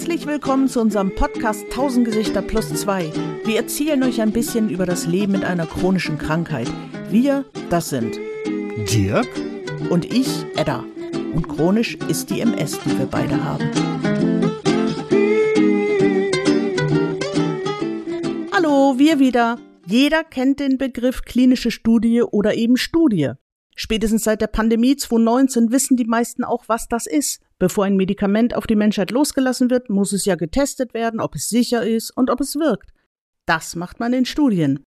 Herzlich willkommen zu unserem Podcast 1000 Gesichter plus 2. Wir erzählen euch ein bisschen über das Leben mit einer chronischen Krankheit. Wir, das sind Dirk und ich, Edda. Und chronisch ist die MS, die wir beide haben. Hallo, wir wieder. Jeder kennt den Begriff klinische Studie oder eben Studie. Spätestens seit der Pandemie 2019 wissen die meisten auch, was das ist. Bevor ein Medikament auf die Menschheit losgelassen wird, muss es ja getestet werden, ob es sicher ist und ob es wirkt. Das macht man in Studien.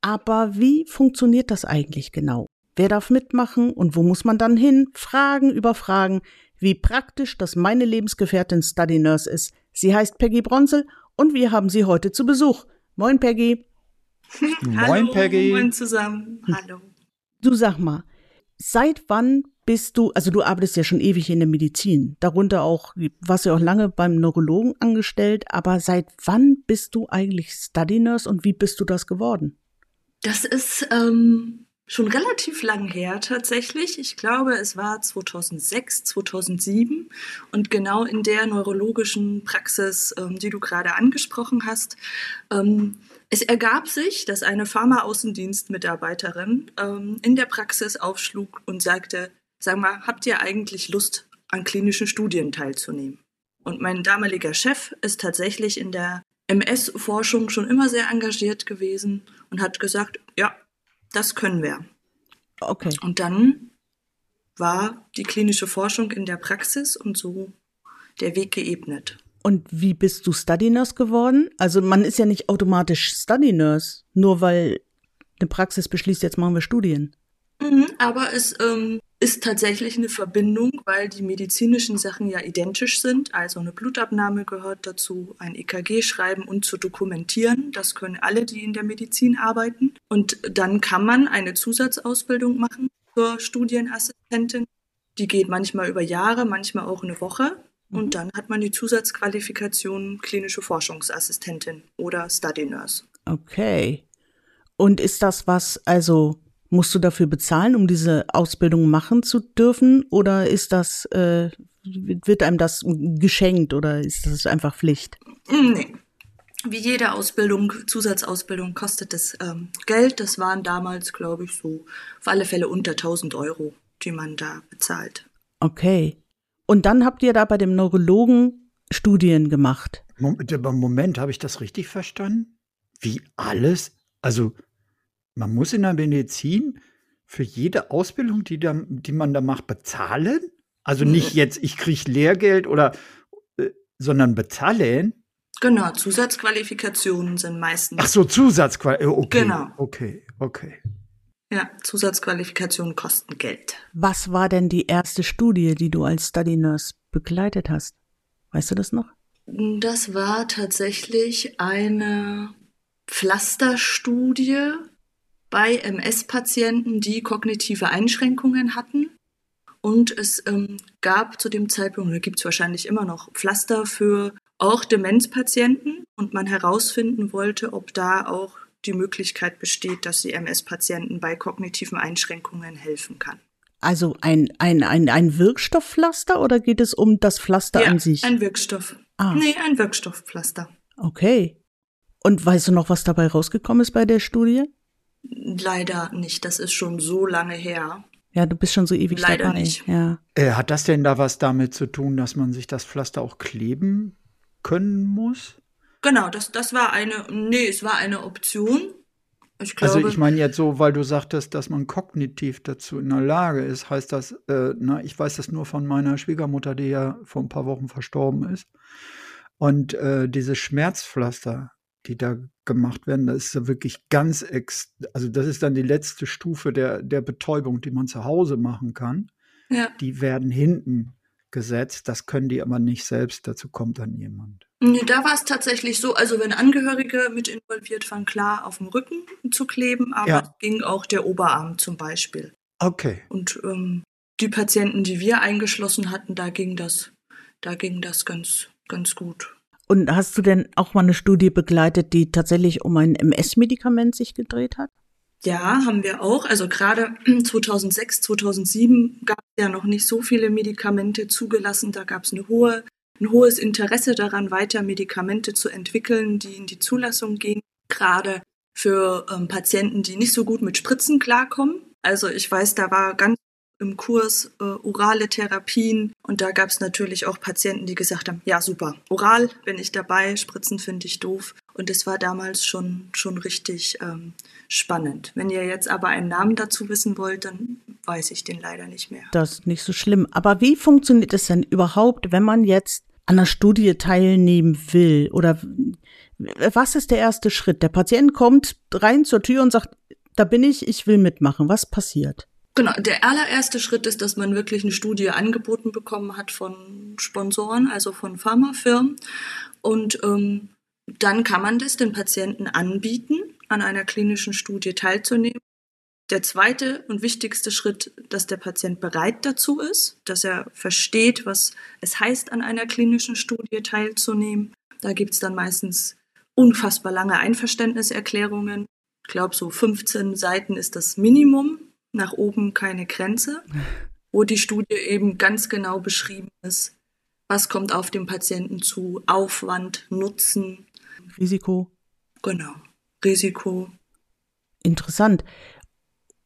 Aber wie funktioniert das eigentlich genau? Wer darf mitmachen und wo muss man dann hin? Fragen über Fragen. Wie praktisch, dass meine Lebensgefährtin Study Nurse ist. Sie heißt Peggy Bronzel und wir haben sie heute zu Besuch. Moin Peggy. Moin Peggy. Moin zusammen. Hallo. Du sag mal, Seit wann bist du, also du arbeitest ja schon ewig in der Medizin, darunter auch, warst ja auch lange beim Neurologen angestellt, aber seit wann bist du eigentlich Study Nurse und wie bist du das geworden? Das ist ähm, schon relativ lang her tatsächlich. Ich glaube, es war 2006, 2007 und genau in der neurologischen Praxis, ähm, die du gerade angesprochen hast, ähm, es ergab sich, dass eine Pharma-Außendienstmitarbeiterin ähm, in der Praxis aufschlug und sagte, sag mal, habt ihr eigentlich Lust, an klinischen Studien teilzunehmen? Und mein damaliger Chef ist tatsächlich in der MS-Forschung schon immer sehr engagiert gewesen und hat gesagt, ja, das können wir. Okay. Und dann war die klinische Forschung in der Praxis und so der Weg geebnet. Und wie bist du Study Nurse geworden? Also man ist ja nicht automatisch Study Nurse, nur weil eine Praxis beschließt, jetzt machen wir Studien. Mhm, aber es ähm, ist tatsächlich eine Verbindung, weil die medizinischen Sachen ja identisch sind. Also eine Blutabnahme gehört dazu, ein EKG schreiben und zu dokumentieren. Das können alle, die in der Medizin arbeiten. Und dann kann man eine Zusatzausbildung machen zur Studienassistentin. Die geht manchmal über Jahre, manchmal auch eine Woche. Und mhm. dann hat man die Zusatzqualifikation klinische Forschungsassistentin oder Study Nurse. Okay. Und ist das was, also musst du dafür bezahlen, um diese Ausbildung machen zu dürfen? Oder ist das, äh, wird einem das geschenkt oder ist das einfach Pflicht? Nee. Wie jede Ausbildung, Zusatzausbildung kostet es ähm, Geld. Das waren damals, glaube ich, so auf alle Fälle unter 1000 Euro, die man da bezahlt. Okay. Und dann habt ihr da bei dem Neurologen Studien gemacht. Moment, Moment habe ich das richtig verstanden? Wie alles? Also, man muss in der Medizin für jede Ausbildung, die, da, die man da macht, bezahlen? Also nicht jetzt, ich kriege Lehrgeld oder, äh, sondern bezahlen? Genau, Zusatzqualifikationen sind meistens. Ach so, Zusatzqualifikationen. Okay, genau. Okay, okay. Ja, Zusatzqualifikationen kosten Geld. Was war denn die erste Studie, die du als Study Nurse begleitet hast? Weißt du das noch? Das war tatsächlich eine Pflasterstudie bei MS-Patienten, die kognitive Einschränkungen hatten. Und es ähm, gab zu dem Zeitpunkt, oder gibt es wahrscheinlich immer noch, Pflaster für auch Demenzpatienten und man herausfinden wollte, ob da auch die Möglichkeit besteht, dass sie MS-Patienten bei kognitiven Einschränkungen helfen kann. Also ein, ein, ein, ein Wirkstoffpflaster oder geht es um das Pflaster ja, an sich? Ein Wirkstoff. Ah. Nee, ein Wirkstoffpflaster. Okay. Und weißt du noch, was dabei rausgekommen ist bei der Studie? Leider nicht. Das ist schon so lange her. Ja, du bist schon so ewig Leider dabei. Nicht. Ja. Äh, hat das denn da was damit zu tun, dass man sich das Pflaster auch kleben können muss? Genau, das, das war eine, nee, es war eine Option. Ich glaube, also ich meine jetzt so, weil du sagtest, dass man kognitiv dazu in der Lage ist, heißt das, äh, na, ich weiß das nur von meiner Schwiegermutter, die ja vor ein paar Wochen verstorben ist. Und äh, diese Schmerzpflaster, die da gemacht werden, das ist ja wirklich ganz ex, also das ist dann die letzte Stufe der, der Betäubung, die man zu Hause machen kann. Ja. Die werden hinten gesetzt, das können die aber nicht selbst, dazu kommt dann jemand. Nee, da war es tatsächlich so, also wenn Angehörige mit involviert waren, klar auf dem Rücken zu kleben, aber ja. ging auch der Oberarm zum Beispiel. Okay. Und ähm, die Patienten, die wir eingeschlossen hatten, da ging das, da ging das ganz, ganz gut. Und hast du denn auch mal eine Studie begleitet, die tatsächlich um ein MS-Medikament sich gedreht hat? Ja, haben wir auch. Also gerade 2006, 2007 gab es ja noch nicht so viele Medikamente zugelassen. Da gab es eine hohe ein hohes Interesse daran, weiter Medikamente zu entwickeln, die in die Zulassung gehen, gerade für ähm, Patienten, die nicht so gut mit Spritzen klarkommen. Also ich weiß, da war ganz im Kurs äh, orale Therapien und da gab es natürlich auch Patienten, die gesagt haben, ja super, oral bin ich dabei, Spritzen finde ich doof. Und es war damals schon, schon richtig ähm, spannend. Wenn ihr jetzt aber einen Namen dazu wissen wollt, dann weiß ich den leider nicht mehr. Das ist nicht so schlimm. Aber wie funktioniert es denn überhaupt, wenn man jetzt an einer Studie teilnehmen will? Oder was ist der erste Schritt? Der Patient kommt rein zur Tür und sagt, da bin ich, ich will mitmachen. Was passiert? Genau, der allererste Schritt ist, dass man wirklich eine Studie angeboten bekommen hat von Sponsoren, also von Pharmafirmen. Und ähm, dann kann man das den Patienten anbieten, an einer klinischen Studie teilzunehmen. Der zweite und wichtigste Schritt, dass der Patient bereit dazu ist, dass er versteht, was es heißt, an einer klinischen Studie teilzunehmen. Da gibt es dann meistens unfassbar lange Einverständniserklärungen. Ich glaube, so 15 Seiten ist das Minimum, nach oben keine Grenze, wo die Studie eben ganz genau beschrieben ist, was kommt auf den Patienten zu, Aufwand, Nutzen. Risiko. Genau, Risiko. Interessant.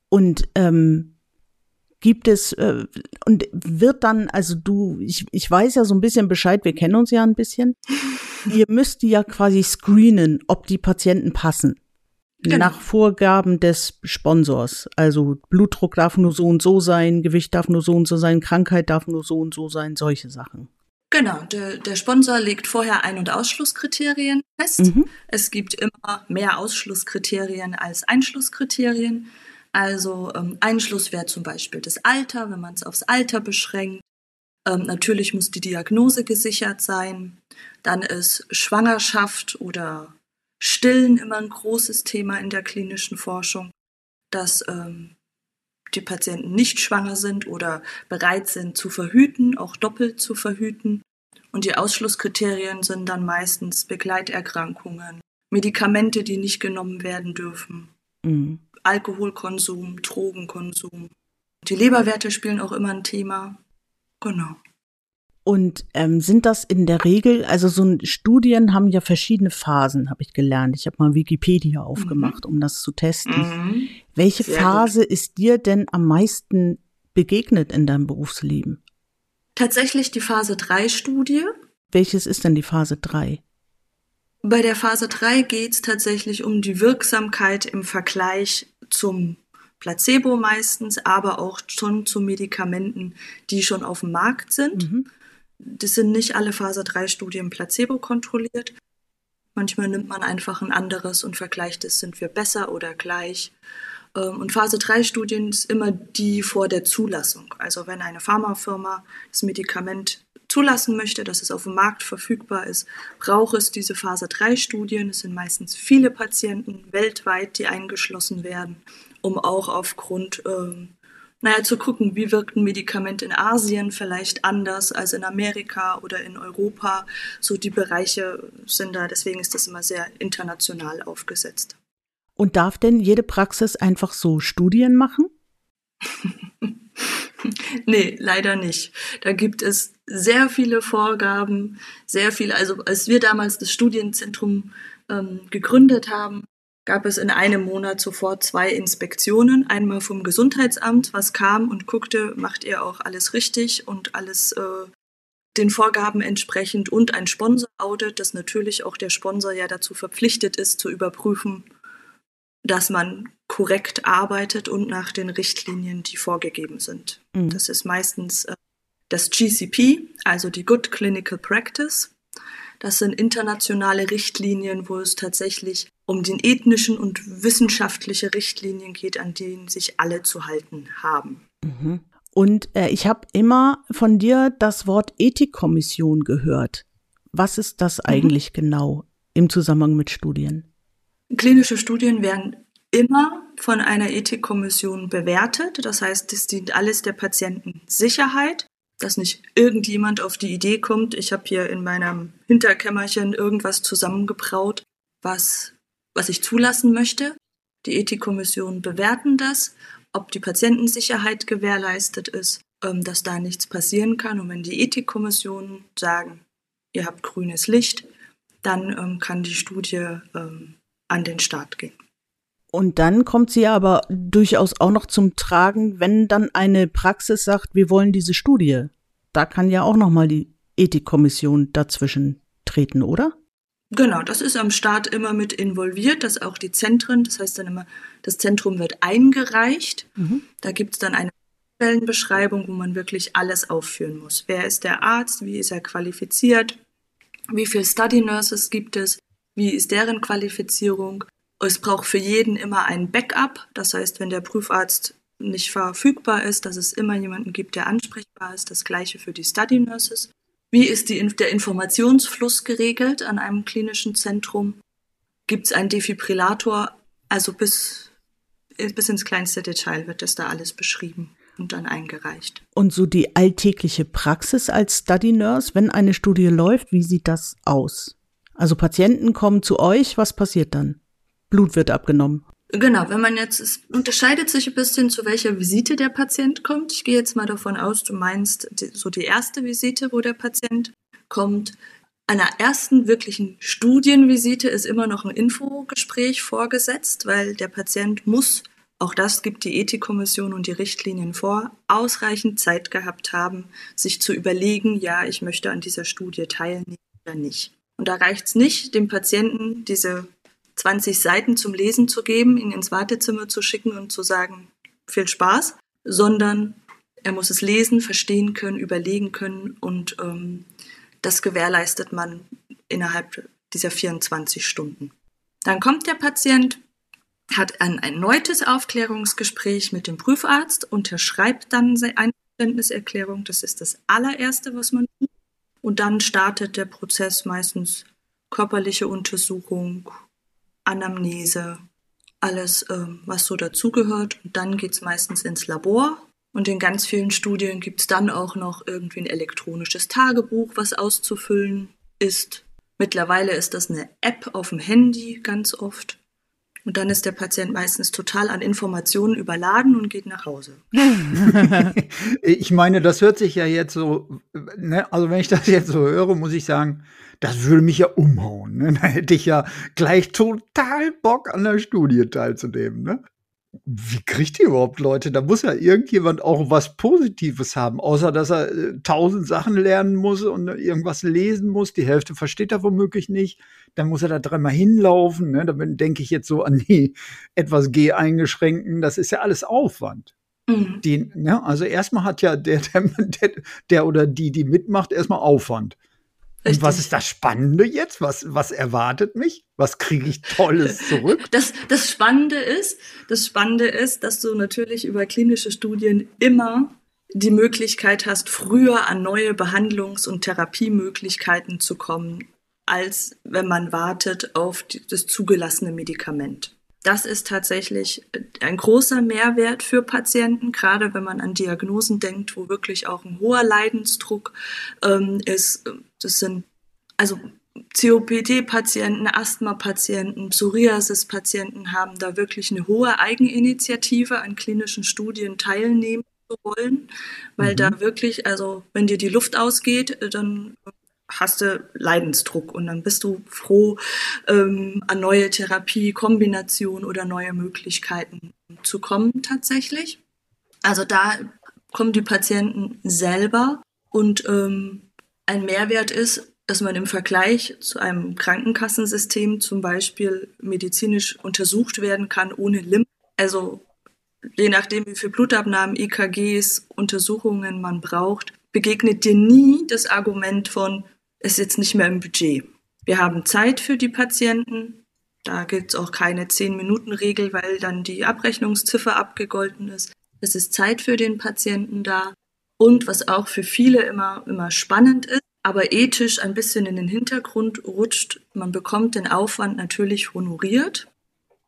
Und ähm, gibt es äh, und wird dann, also du, ich, ich weiß ja so ein bisschen Bescheid, wir kennen uns ja ein bisschen. Ihr müsst ja quasi screenen, ob die Patienten passen. Genau. Nach Vorgaben des Sponsors. Also Blutdruck darf nur so und so sein, Gewicht darf nur so und so sein, Krankheit darf nur so und so sein, solche Sachen. Genau, der, der Sponsor legt vorher Ein- und Ausschlusskriterien fest. Mhm. Es gibt immer mehr Ausschlusskriterien als Einschlusskriterien. Also ähm, Einschluss wäre zum Beispiel das Alter, wenn man es aufs Alter beschränkt. Ähm, natürlich muss die Diagnose gesichert sein. Dann ist Schwangerschaft oder Stillen immer ein großes Thema in der klinischen Forschung, dass ähm, die Patienten nicht schwanger sind oder bereit sind zu verhüten, auch doppelt zu verhüten. Und die Ausschlusskriterien sind dann meistens Begleiterkrankungen, Medikamente, die nicht genommen werden dürfen, mhm. Alkoholkonsum, Drogenkonsum. Die Leberwerte spielen auch immer ein Thema. Genau. Und ähm, sind das in der Regel, also so ein, Studien haben ja verschiedene Phasen, habe ich gelernt. Ich habe mal Wikipedia aufgemacht, mhm. um das zu testen. Mhm. Welche Sehr Phase gut. ist dir denn am meisten begegnet in deinem Berufsleben? Tatsächlich die Phase 3 Studie. Welches ist denn die Phase 3? Bei der Phase 3 geht es tatsächlich um die Wirksamkeit im Vergleich zum Placebo meistens, aber auch schon zu Medikamenten, die schon auf dem Markt sind. Mhm. Das sind nicht alle Phase 3 Studien placebo kontrolliert. Manchmal nimmt man einfach ein anderes und vergleicht es, sind wir besser oder gleich. Ähm, und Phase 3 Studien ist immer die vor der Zulassung. Also wenn eine Pharmafirma das Medikament zulassen möchte, dass es auf dem Markt verfügbar ist, braucht es diese Phase 3 Studien. Es sind meistens viele Patienten weltweit, die eingeschlossen werden, um auch aufgrund ähm, naja, zu gucken, wie wirkt ein Medikament in Asien vielleicht anders als in Amerika oder in Europa. So die Bereiche sind da, deswegen ist das immer sehr international aufgesetzt. Und darf denn jede Praxis einfach so Studien machen? nee, leider nicht. Da gibt es sehr viele Vorgaben, sehr viele. Also als wir damals das Studienzentrum ähm, gegründet haben, gab es in einem Monat sofort zwei Inspektionen. Einmal vom Gesundheitsamt, was kam und guckte, macht ihr auch alles richtig und alles äh, den Vorgaben entsprechend und ein Sponsor-Audit, dass natürlich auch der Sponsor ja dazu verpflichtet ist, zu überprüfen, dass man korrekt arbeitet und nach den Richtlinien, die vorgegeben sind. Mhm. Das ist meistens äh, das GCP, also die Good Clinical Practice. Das sind internationale Richtlinien, wo es tatsächlich um den ethnischen und wissenschaftliche Richtlinien geht, an denen sich alle zu halten haben. Mhm. Und äh, ich habe immer von dir das Wort Ethikkommission gehört. Was ist das mhm. eigentlich genau im Zusammenhang mit Studien? Klinische Studien werden immer von einer Ethikkommission bewertet. Das heißt, es dient alles der Patientensicherheit dass nicht irgendjemand auf die Idee kommt, ich habe hier in meinem Hinterkämmerchen irgendwas zusammengebraut, was, was ich zulassen möchte. Die Ethikkommission bewerten das, ob die Patientensicherheit gewährleistet ist, ähm, dass da nichts passieren kann. Und wenn die Ethikkommissionen sagen, ihr habt grünes Licht, dann ähm, kann die Studie ähm, an den Start gehen. Und dann kommt sie aber durchaus auch noch zum Tragen, wenn dann eine Praxis sagt, wir wollen diese Studie. Da kann ja auch noch mal die Ethikkommission dazwischen treten, oder? Genau, das ist am Start immer mit involviert, dass auch die Zentren, das heißt dann immer, das Zentrum wird eingereicht. Mhm. Da gibt es dann eine Stellenbeschreibung, wo man wirklich alles aufführen muss. Wer ist der Arzt? Wie ist er qualifiziert? Wie viele Study Nurses gibt es? Wie ist deren Qualifizierung? Es braucht für jeden immer ein Backup. Das heißt, wenn der Prüfarzt nicht verfügbar ist, dass es immer jemanden gibt, der ansprechbar ist. Das gleiche für die Study Nurses. Wie ist die, der Informationsfluss geregelt an einem klinischen Zentrum? Gibt es einen Defibrillator? Also bis, bis ins kleinste Detail wird das da alles beschrieben und dann eingereicht. Und so die alltägliche Praxis als Study Nurse, wenn eine Studie läuft, wie sieht das aus? Also Patienten kommen zu euch, was passiert dann? Blut wird abgenommen. Genau, wenn man jetzt, es unterscheidet sich ein bisschen, zu welcher Visite der Patient kommt. Ich gehe jetzt mal davon aus, du meinst die, so die erste Visite, wo der Patient kommt. Einer ersten wirklichen Studienvisite ist immer noch ein Infogespräch vorgesetzt, weil der Patient muss, auch das gibt die Ethikkommission und die Richtlinien vor, ausreichend Zeit gehabt haben, sich zu überlegen, ja, ich möchte an dieser Studie teilnehmen oder nicht. Und da reicht es nicht, dem Patienten diese 20 Seiten zum Lesen zu geben, ihn ins Wartezimmer zu schicken und zu sagen, viel Spaß, sondern er muss es lesen, verstehen können, überlegen können und ähm, das gewährleistet man innerhalb dieser 24 Stunden. Dann kommt der Patient, hat ein erneutes Aufklärungsgespräch mit dem Prüfarzt, unterschreibt dann eine Verständniserklärung, das ist das allererste, was man tut. Und dann startet der Prozess meistens körperliche Untersuchung, Anamnese, alles, ähm, was so dazugehört. Und dann geht es meistens ins Labor. Und in ganz vielen Studien gibt es dann auch noch irgendwie ein elektronisches Tagebuch, was auszufüllen ist. Mittlerweile ist das eine App auf dem Handy ganz oft. Und dann ist der Patient meistens total an Informationen überladen und geht nach Hause. ich meine, das hört sich ja jetzt so, ne? also wenn ich das jetzt so höre, muss ich sagen, das würde mich ja umhauen. Ne? Da hätte ich ja gleich total Bock an der Studie teilzunehmen. Ne? Wie kriegt ihr überhaupt Leute? Da muss ja irgendjemand auch was Positives haben, außer dass er äh, tausend Sachen lernen muss und irgendwas lesen muss. Die Hälfte versteht er womöglich nicht. Dann muss er da dreimal hinlaufen. Ne? Da denke ich jetzt so an die etwas G-eingeschränkten. Das ist ja alles Aufwand. Mhm. Die, ne? Also erstmal hat ja der, der, der oder die, die mitmacht, erstmal Aufwand. Und was ist das Spannende jetzt? Was, was erwartet mich? Was kriege ich Tolles zurück? Das, das Spannende ist, das Spannende ist, dass du natürlich über klinische Studien immer die Möglichkeit hast, früher an neue Behandlungs- und Therapiemöglichkeiten zu kommen, als wenn man wartet auf die, das zugelassene Medikament. Das ist tatsächlich ein großer Mehrwert für Patienten, gerade wenn man an Diagnosen denkt, wo wirklich auch ein hoher Leidensdruck ähm, ist. Das sind also COPD-Patienten, Asthma-Patienten, Psoriasis-Patienten haben da wirklich eine hohe Eigeninitiative an klinischen Studien teilnehmen zu wollen, weil mhm. da wirklich, also wenn dir die Luft ausgeht, dann hast du Leidensdruck und dann bist du froh, ähm, an neue Therapiekombinationen oder neue Möglichkeiten zu kommen tatsächlich. Also da kommen die Patienten selber und ähm, ein Mehrwert ist, dass man im Vergleich zu einem Krankenkassensystem zum Beispiel medizinisch untersucht werden kann ohne Limit. Also je nachdem, wie viel Blutabnahmen, EKGs, Untersuchungen man braucht, begegnet dir nie das Argument von, ist jetzt nicht mehr im Budget. Wir haben Zeit für die Patienten. Da gibt es auch keine 10-Minuten-Regel, weil dann die Abrechnungsziffer abgegolten ist. Es ist Zeit für den Patienten da. Und was auch für viele immer, immer spannend ist, aber ethisch ein bisschen in den Hintergrund rutscht, man bekommt den Aufwand natürlich honoriert.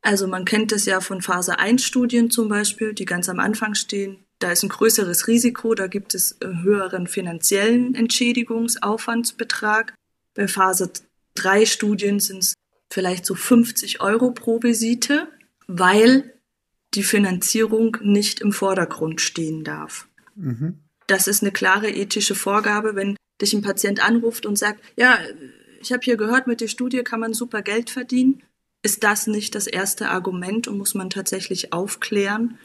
Also man kennt es ja von Phase 1 Studien zum Beispiel, die ganz am Anfang stehen. Da ist ein größeres Risiko, da gibt es einen höheren finanziellen Entschädigungsaufwandsbetrag. Bei Phase 3 Studien sind es vielleicht so 50 Euro pro Visite, weil die Finanzierung nicht im Vordergrund stehen darf. Mhm. Das ist eine klare ethische Vorgabe. Wenn dich ein Patient anruft und sagt, ja, ich habe hier gehört, mit der Studie kann man super Geld verdienen, ist das nicht das erste Argument und muss man tatsächlich aufklären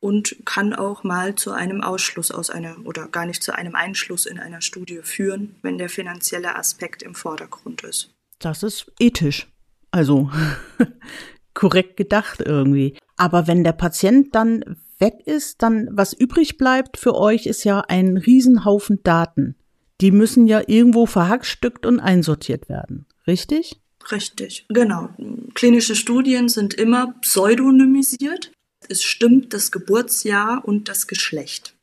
und kann auch mal zu einem Ausschluss aus einer oder gar nicht zu einem Einschluss in einer Studie führen, wenn der finanzielle Aspekt im Vordergrund ist. Das ist ethisch. Also korrekt gedacht irgendwie. Aber wenn der Patient dann weg ist, dann was übrig bleibt für euch ist ja ein Riesenhaufen Daten. Die müssen ja irgendwo verhackstückt und einsortiert werden. Richtig? Richtig, genau. Klinische Studien sind immer pseudonymisiert. Es stimmt das Geburtsjahr und das Geschlecht.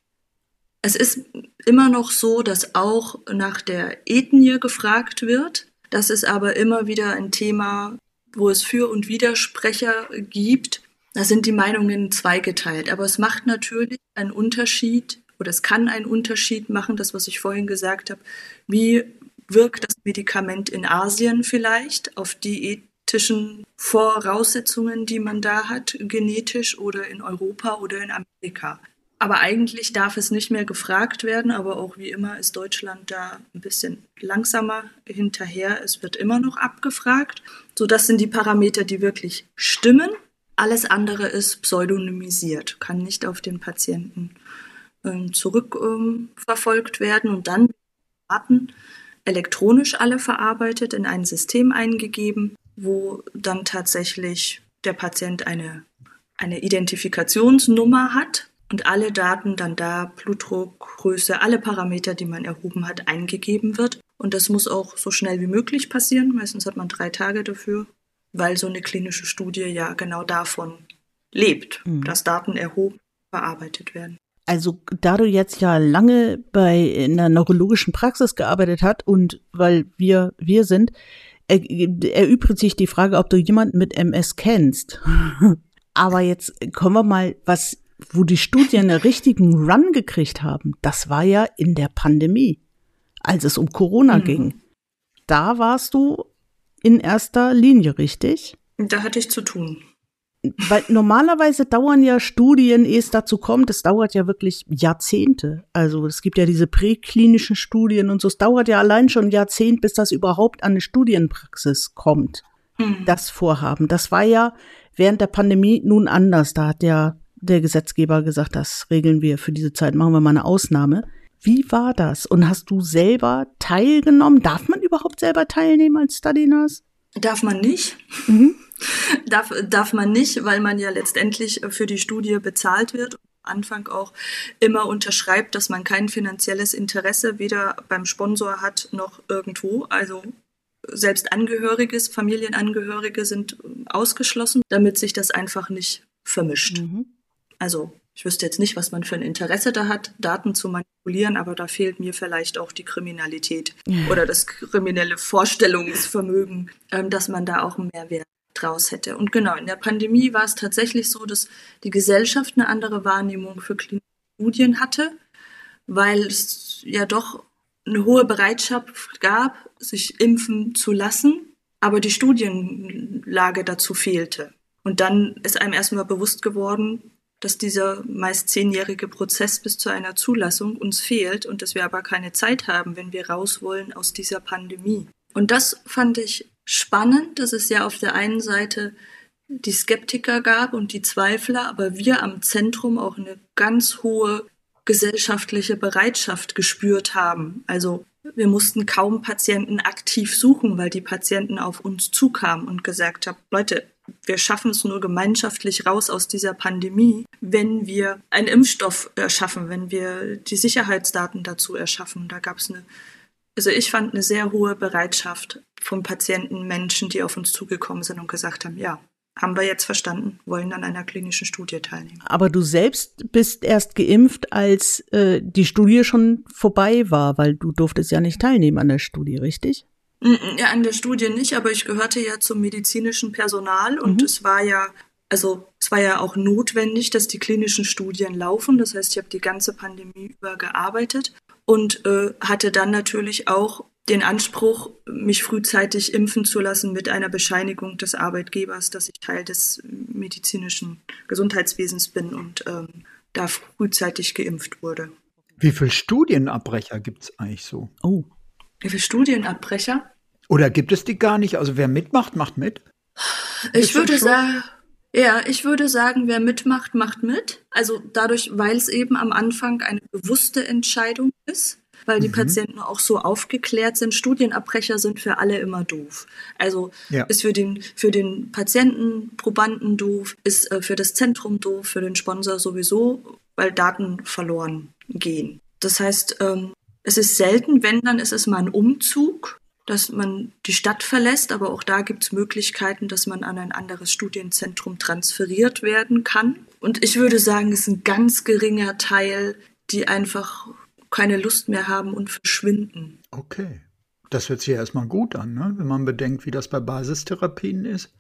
Es ist immer noch so, dass auch nach der Ethnie gefragt wird. Das ist aber immer wieder ein Thema, wo es Für- und Widersprecher gibt. Da sind die Meinungen zweigeteilt. Aber es macht natürlich einen Unterschied oder es kann einen Unterschied machen, das, was ich vorhin gesagt habe. Wie wirkt das Medikament in Asien vielleicht auf die ethischen Voraussetzungen, die man da hat, genetisch oder in Europa oder in Amerika. Aber eigentlich darf es nicht mehr gefragt werden, aber auch wie immer ist Deutschland da ein bisschen langsamer hinterher. Es wird immer noch abgefragt. So, das sind die Parameter, die wirklich stimmen. Alles andere ist pseudonymisiert, kann nicht auf den Patienten äh, zurückverfolgt ähm, werden und dann Daten elektronisch alle verarbeitet, in ein System eingegeben, wo dann tatsächlich der Patient eine, eine Identifikationsnummer hat und alle Daten dann da, Blutdruck, Größe, alle Parameter, die man erhoben hat, eingegeben wird. Und das muss auch so schnell wie möglich passieren. Meistens hat man drei Tage dafür, weil so eine klinische Studie ja genau davon lebt, mhm. dass Daten erhoben, verarbeitet werden. Also da du jetzt ja lange bei in der neurologischen Praxis gearbeitet hat und weil wir wir sind, erübrigt sich die Frage, ob du jemanden mit MS kennst. Aber jetzt kommen wir mal, was, wo die Studien einen richtigen Run gekriegt haben, das war ja in der Pandemie, als es um Corona mhm. ging. Da warst du in erster Linie, richtig? Da hatte ich zu tun weil normalerweise dauern ja Studien, ehe es dazu kommt, es dauert ja wirklich Jahrzehnte. Also es gibt ja diese präklinischen Studien und so, es dauert ja allein schon ein Jahrzehnt, bis das überhaupt an eine Studienpraxis kommt. Mhm. Das Vorhaben. Das war ja während der Pandemie nun anders. Da hat ja der Gesetzgeber gesagt, das regeln wir für diese Zeit, machen wir mal eine Ausnahme. Wie war das? Und hast du selber teilgenommen? Darf man überhaupt selber teilnehmen als Study Nurse? Darf man nicht. Mhm. darf, darf man nicht, weil man ja letztendlich für die Studie bezahlt wird. Anfang auch immer unterschreibt, dass man kein finanzielles Interesse weder beim Sponsor hat noch irgendwo. Also selbst Angehöriges, Familienangehörige sind ausgeschlossen, damit sich das einfach nicht vermischt. Mhm. Also ich wüsste jetzt nicht, was man für ein Interesse da hat, Daten zu manipulieren, aber da fehlt mir vielleicht auch die Kriminalität ja. oder das kriminelle Vorstellungsvermögen, ähm, dass man da auch einen Mehrwert draus hätte. Und genau, in der Pandemie war es tatsächlich so, dass die Gesellschaft eine andere Wahrnehmung für klinische Studien hatte, weil es ja doch eine hohe Bereitschaft gab, sich impfen zu lassen, aber die Studienlage dazu fehlte. Und dann ist einem erstmal bewusst geworden, dass dieser meist zehnjährige Prozess bis zu einer Zulassung uns fehlt und dass wir aber keine Zeit haben, wenn wir raus wollen aus dieser Pandemie. Und das fand ich spannend, dass es ja auf der einen Seite die Skeptiker gab und die Zweifler, aber wir am Zentrum auch eine ganz hohe gesellschaftliche Bereitschaft gespürt haben. Also wir mussten kaum Patienten aktiv suchen, weil die Patienten auf uns zukamen und gesagt haben, Leute, wir schaffen es nur gemeinschaftlich raus aus dieser Pandemie, wenn wir einen Impfstoff erschaffen, wenn wir die Sicherheitsdaten dazu erschaffen. Da gab es eine also ich fand eine sehr hohe Bereitschaft von Patienten, Menschen, die auf uns zugekommen sind und gesagt haben, ja, haben wir jetzt verstanden, wollen an einer klinischen Studie teilnehmen. Aber du selbst bist erst geimpft, als äh, die Studie schon vorbei war, weil du durftest ja nicht teilnehmen an der Studie, richtig? Ja, an der Studie nicht, aber ich gehörte ja zum medizinischen Personal und mhm. es war ja, also es war ja auch notwendig, dass die klinischen Studien laufen. Das heißt, ich habe die ganze Pandemie über gearbeitet und äh, hatte dann natürlich auch den Anspruch, mich frühzeitig impfen zu lassen mit einer Bescheinigung des Arbeitgebers, dass ich Teil des medizinischen Gesundheitswesens bin und ähm, da frühzeitig geimpft wurde. Wie viele Studienabbrecher gibt es eigentlich so? Oh, Für Studienabbrecher? Oder gibt es die gar nicht? Also wer mitmacht, macht mit? Ich würde sagen, ja, ich würde sagen, wer mitmacht, macht mit. Also dadurch, weil es eben am Anfang eine bewusste Entscheidung ist, weil die mhm. Patienten auch so aufgeklärt sind. Studienabbrecher sind für alle immer doof. Also ja. ist für den, für den Patienten, Probanden doof, ist äh, für das Zentrum doof, für den Sponsor sowieso, weil Daten verloren gehen. Das heißt, ähm, es ist selten, wenn, dann ist es mal ein Umzug dass man die Stadt verlässt, aber auch da gibt es Möglichkeiten, dass man an ein anderes Studienzentrum transferiert werden kann. Und ich würde sagen, es ist ein ganz geringer Teil, die einfach keine Lust mehr haben und verschwinden. Okay. Das hört sich ja erstmal gut an, ne? wenn man bedenkt, wie das bei Basistherapien ist.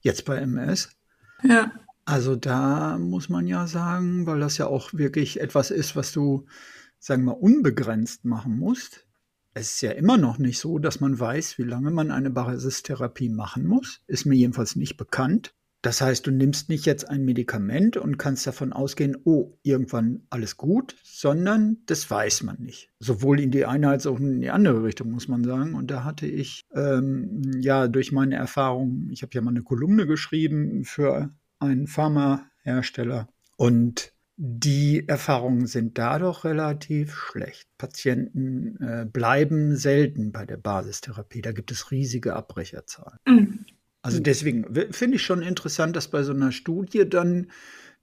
Jetzt bei MS. Ja. Also da muss man ja sagen, weil das ja auch wirklich etwas ist, was du, sagen wir mal, unbegrenzt machen musst es ist ja immer noch nicht so, dass man weiß, wie lange man eine Basistherapie machen muss. Ist mir jedenfalls nicht bekannt. Das heißt, du nimmst nicht jetzt ein Medikament und kannst davon ausgehen, oh, irgendwann alles gut, sondern das weiß man nicht. Sowohl in die eine als auch in die andere Richtung, muss man sagen. Und da hatte ich ähm, ja durch meine Erfahrung, ich habe ja mal eine Kolumne geschrieben für einen Pharmahersteller und die Erfahrungen sind da doch relativ schlecht. Patienten äh, bleiben selten bei der Basistherapie. Da gibt es riesige Abbrecherzahlen. Mhm. Also deswegen finde ich schon interessant, dass bei so einer Studie dann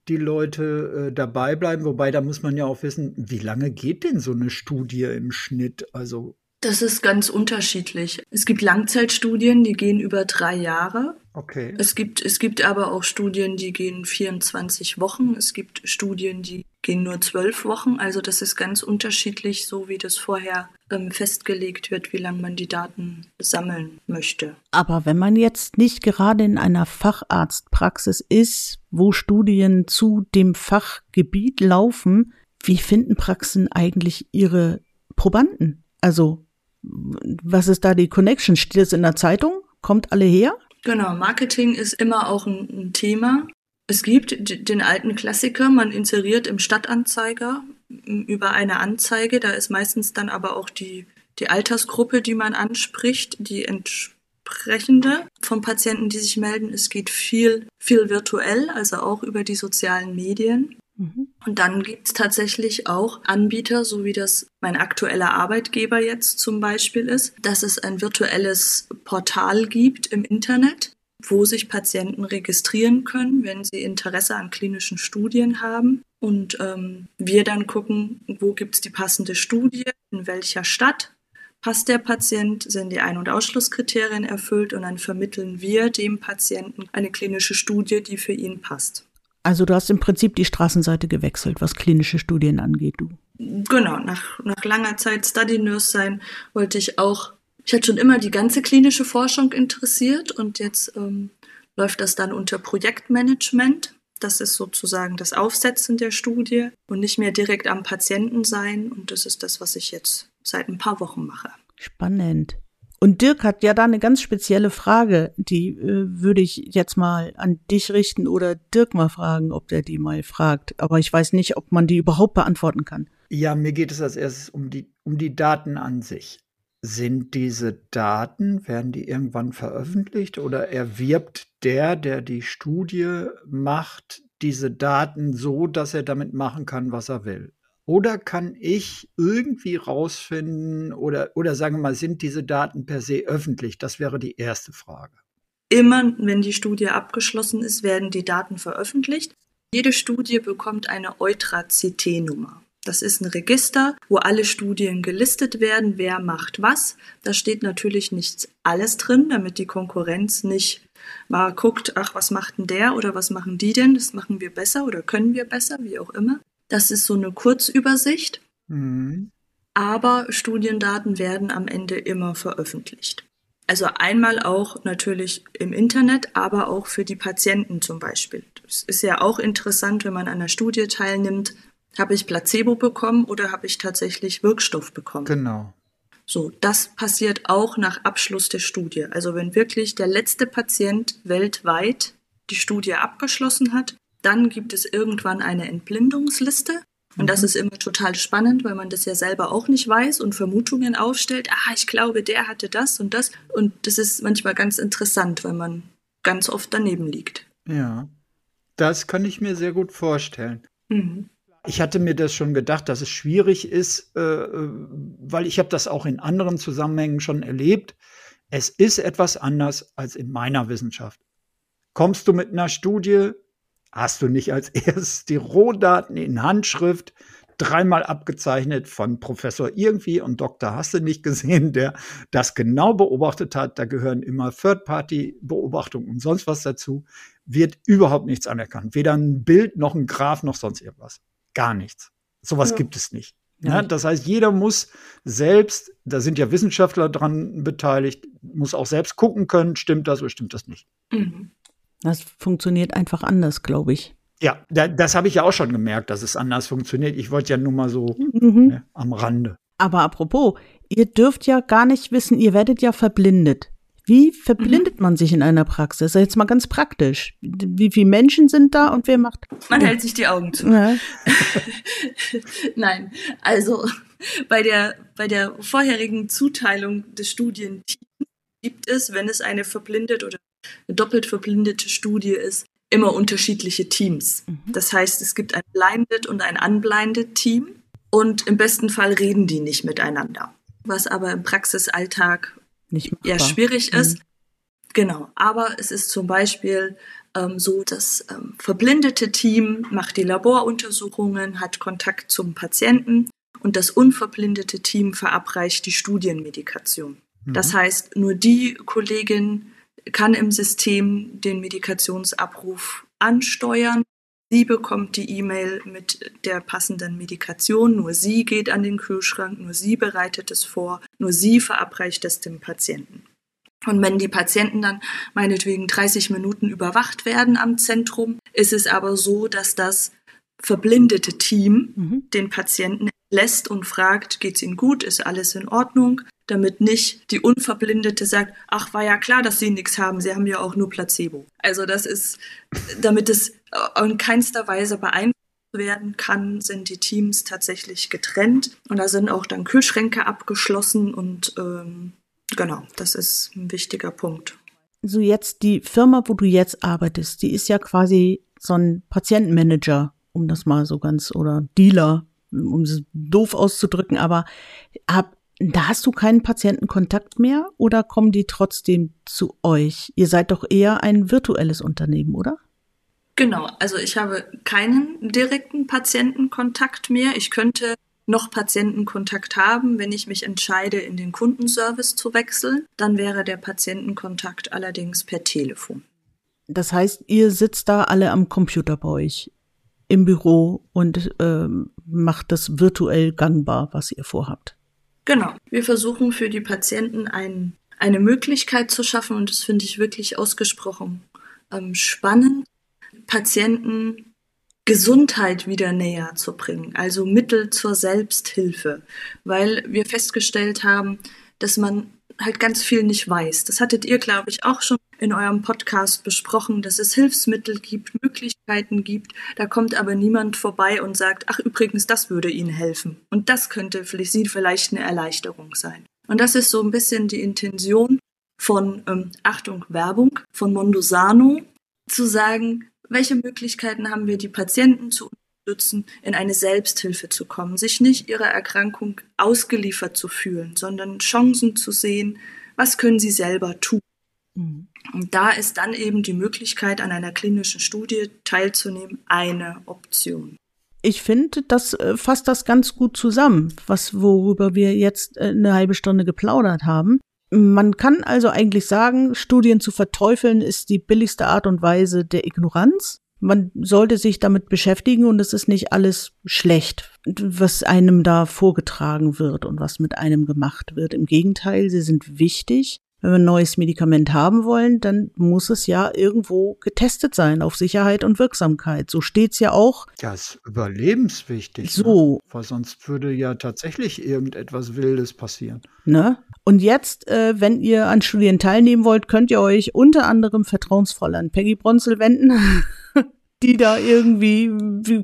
die Leute äh, dabei bleiben. Wobei da muss man ja auch wissen, wie lange geht denn so eine Studie im Schnitt? Also das ist ganz unterschiedlich. Es gibt Langzeitstudien, die gehen über drei Jahre. Okay. Es gibt, es gibt aber auch Studien, die gehen 24 Wochen. Es gibt Studien, die gehen nur zwölf Wochen. Also das ist ganz unterschiedlich, so wie das vorher ähm, festgelegt wird, wie lange man die Daten sammeln möchte. Aber wenn man jetzt nicht gerade in einer Facharztpraxis ist, wo Studien zu dem Fachgebiet laufen, wie finden Praxen eigentlich ihre Probanden? Also was ist da die Connection? Steht es in der Zeitung? Kommt alle her? Genau, Marketing ist immer auch ein, ein Thema. Es gibt den alten Klassiker, man inseriert im Stadtanzeiger über eine Anzeige. Da ist meistens dann aber auch die, die Altersgruppe, die man anspricht, die entsprechende vom Patienten, die sich melden. Es geht viel, viel virtuell, also auch über die sozialen Medien. Mhm. Und dann gibt es tatsächlich auch Anbieter, so wie das mein aktueller Arbeitgeber jetzt zum Beispiel ist, dass es ein virtuelles Portal gibt im Internet, wo sich Patienten registrieren können, wenn sie Interesse an klinischen Studien haben. Und ähm, wir dann gucken, wo gibt es die passende Studie, in welcher Stadt passt der Patient, sind die Ein- und Ausschlusskriterien erfüllt und dann vermitteln wir dem Patienten eine klinische Studie, die für ihn passt. Also du hast im Prinzip die Straßenseite gewechselt, was klinische Studien angeht, du. Genau, nach, nach langer Zeit Study Nurse sein wollte ich auch, ich hatte schon immer die ganze klinische Forschung interessiert und jetzt ähm, läuft das dann unter Projektmanagement. Das ist sozusagen das Aufsetzen der Studie und nicht mehr direkt am Patienten sein. Und das ist das, was ich jetzt seit ein paar Wochen mache. Spannend. Und Dirk hat ja da eine ganz spezielle Frage, die äh, würde ich jetzt mal an dich richten oder Dirk mal fragen, ob der die mal fragt. Aber ich weiß nicht, ob man die überhaupt beantworten kann. Ja, mir geht es als erstes um die, um die Daten an sich. Sind diese Daten, werden die irgendwann veröffentlicht oder erwirbt der, der die Studie macht, diese Daten so, dass er damit machen kann, was er will? Oder kann ich irgendwie rausfinden oder, oder sagen wir mal, sind diese Daten per se öffentlich? Das wäre die erste Frage. Immer, wenn die Studie abgeschlossen ist, werden die Daten veröffentlicht. Jede Studie bekommt eine Eutra-CT-Nummer. Das ist ein Register, wo alle Studien gelistet werden, wer macht was. Da steht natürlich nicht alles drin, damit die Konkurrenz nicht mal guckt, ach, was macht denn der oder was machen die denn? Das machen wir besser oder können wir besser, wie auch immer. Das ist so eine Kurzübersicht. Mhm. Aber Studiendaten werden am Ende immer veröffentlicht. Also einmal auch natürlich im Internet, aber auch für die Patienten zum Beispiel. Es ist ja auch interessant, wenn man an einer Studie teilnimmt, habe ich Placebo bekommen oder habe ich tatsächlich Wirkstoff bekommen? Genau. So, das passiert auch nach Abschluss der Studie. Also wenn wirklich der letzte Patient weltweit die Studie abgeschlossen hat, dann gibt es irgendwann eine Entblindungsliste, Und das mhm. ist immer total spannend, weil man das ja selber auch nicht weiß und Vermutungen aufstellt. Ah, ich glaube, der hatte das und das. Und das ist manchmal ganz interessant, weil man ganz oft daneben liegt. Ja, das kann ich mir sehr gut vorstellen. Mhm. Ich hatte mir das schon gedacht, dass es schwierig ist, äh, weil ich habe das auch in anderen Zusammenhängen schon erlebt. Es ist etwas anders als in meiner Wissenschaft. Kommst du mit einer Studie, hast du nicht als erstes die Rohdaten in Handschrift, dreimal abgezeichnet von Professor irgendwie und Doktor hast du nicht gesehen, der das genau beobachtet hat. Da gehören immer Third-Party-Beobachtungen und sonst was dazu. Wird überhaupt nichts anerkannt. Weder ein Bild noch ein Graph noch sonst irgendwas. Gar nichts. Sowas ja. gibt es nicht. Ja, das heißt, jeder muss selbst, da sind ja Wissenschaftler dran beteiligt, muss auch selbst gucken können, stimmt das oder stimmt das nicht. Mhm. Das funktioniert einfach anders, glaube ich. Ja, da, das habe ich ja auch schon gemerkt, dass es anders funktioniert. Ich wollte ja nur mal so mhm. ne, am Rande. Aber apropos, ihr dürft ja gar nicht wissen, ihr werdet ja verblindet. Wie verblindet mhm. man sich in einer Praxis? Jetzt mal ganz praktisch. Wie viele Menschen sind da und wer macht? Man hält sich die Augen zu. Ja. Nein, also bei der, bei der vorherigen Zuteilung des Studienteams gibt es, wenn es eine verblindet oder eine doppelt verblindete Studie ist, immer unterschiedliche Teams. Mhm. Das heißt, es gibt ein blinded und ein unblinded Team und im besten Fall reden die nicht miteinander. Was aber im Praxisalltag ja schwierig mhm. ist. Genau, aber es ist zum Beispiel ähm, so, das ähm, verblindete Team macht die Laboruntersuchungen, hat Kontakt zum Patienten und das unverblindete Team verabreicht die Studienmedikation. Mhm. Das heißt, nur die Kollegin kann im System den Medikationsabruf ansteuern. Sie bekommt die E-Mail mit der passenden Medikation, nur sie geht an den Kühlschrank, nur sie bereitet es vor, nur sie verabreicht es dem Patienten. Und wenn die Patienten dann meinetwegen 30 Minuten überwacht werden am Zentrum, ist es aber so, dass das verblindete Team mhm. den Patienten lässt und fragt, geht's Ihnen gut, ist alles in Ordnung? damit nicht die Unverblindete sagt, ach, war ja klar, dass sie nichts haben, sie haben ja auch nur Placebo. Also das ist, damit es in keinster Weise beeinflusst werden kann, sind die Teams tatsächlich getrennt und da sind auch dann Kühlschränke abgeschlossen und ähm, genau, das ist ein wichtiger Punkt. So jetzt die Firma, wo du jetzt arbeitest, die ist ja quasi so ein Patientenmanager, um das mal so ganz, oder Dealer, um es doof auszudrücken, aber hab, da hast du keinen Patientenkontakt mehr oder kommen die trotzdem zu euch? Ihr seid doch eher ein virtuelles Unternehmen, oder? Genau, also ich habe keinen direkten Patientenkontakt mehr. Ich könnte noch Patientenkontakt haben, wenn ich mich entscheide, in den Kundenservice zu wechseln. Dann wäre der Patientenkontakt allerdings per Telefon. Das heißt, ihr sitzt da alle am Computer bei euch im Büro und ähm, macht das virtuell gangbar, was ihr vorhabt. Genau. Wir versuchen für die Patienten ein, eine Möglichkeit zu schaffen und das finde ich wirklich ausgesprochen ähm, spannend, Patienten Gesundheit wieder näher zu bringen, also Mittel zur Selbsthilfe, weil wir festgestellt haben, dass man halt ganz viel nicht weiß. Das hattet ihr, glaube ich, auch schon in eurem Podcast besprochen, dass es Hilfsmittel gibt, Möglichkeiten gibt. Da kommt aber niemand vorbei und sagt, ach übrigens, das würde Ihnen helfen. Und das könnte für Sie vielleicht eine Erleichterung sein. Und das ist so ein bisschen die Intention von, ähm, Achtung, Werbung, von Mondosano, zu sagen, welche Möglichkeiten haben wir, die Patienten zu unterstützen, in eine Selbsthilfe zu kommen, sich nicht ihrer Erkrankung ausgeliefert zu fühlen, sondern Chancen zu sehen, was können sie selber tun. Mhm. Und da ist dann eben die Möglichkeit, an einer klinischen Studie teilzunehmen, eine Option. Ich finde, das äh, fasst das ganz gut zusammen, was worüber wir jetzt äh, eine halbe Stunde geplaudert haben. Man kann also eigentlich sagen, Studien zu verteufeln ist die billigste Art und Weise der Ignoranz man sollte sich damit beschäftigen und es ist nicht alles schlecht, was einem da vorgetragen wird und was mit einem gemacht wird. Im Gegenteil, sie sind wichtig. Wenn wir ein neues Medikament haben wollen, dann muss es ja irgendwo getestet sein auf Sicherheit und Wirksamkeit. So steht's ja auch. Ja, ist überlebenswichtig. Ne? So. Ne? Weil sonst würde ja tatsächlich irgendetwas Wildes passieren. Ne? Und jetzt, äh, wenn ihr an Studien teilnehmen wollt, könnt ihr euch unter anderem vertrauensvoll an Peggy Bronzel wenden. die da irgendwie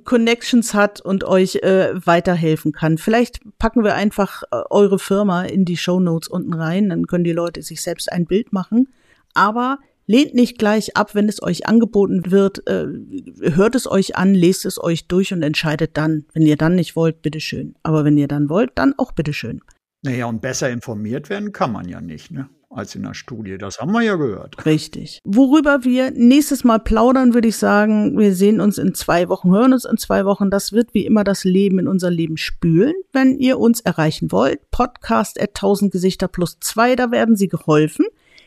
Connections hat und euch äh, weiterhelfen kann. Vielleicht packen wir einfach äh, eure Firma in die Show Notes unten rein, dann können die Leute sich selbst ein Bild machen. Aber lehnt nicht gleich ab, wenn es euch angeboten wird. Äh, hört es euch an, lest es euch durch und entscheidet dann. Wenn ihr dann nicht wollt, bitteschön. Aber wenn ihr dann wollt, dann auch bitteschön. Naja, und besser informiert werden kann man ja nicht, ne? Als in der Studie. Das haben wir ja gehört. Richtig. Worüber wir nächstes Mal plaudern, würde ich sagen, wir sehen uns in zwei Wochen, hören uns in zwei Wochen. Das wird wie immer das Leben in unser Leben spülen. Wenn ihr uns erreichen wollt, Podcast at 1000 Gesichter plus zwei, da werden sie geholfen.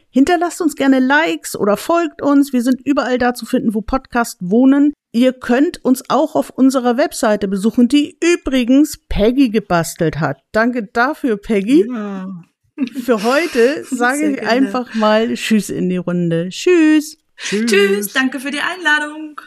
Hinterlasst uns gerne Likes oder folgt uns. Wir sind überall da zu finden, wo Podcasts wohnen. Ihr könnt uns auch auf unserer Webseite besuchen, die übrigens Peggy gebastelt hat. Danke dafür, Peggy. Ja. Für heute sage ich einfach mal Tschüss in die Runde. Tschüss. Tschüss. Tschüss. Danke für die Einladung.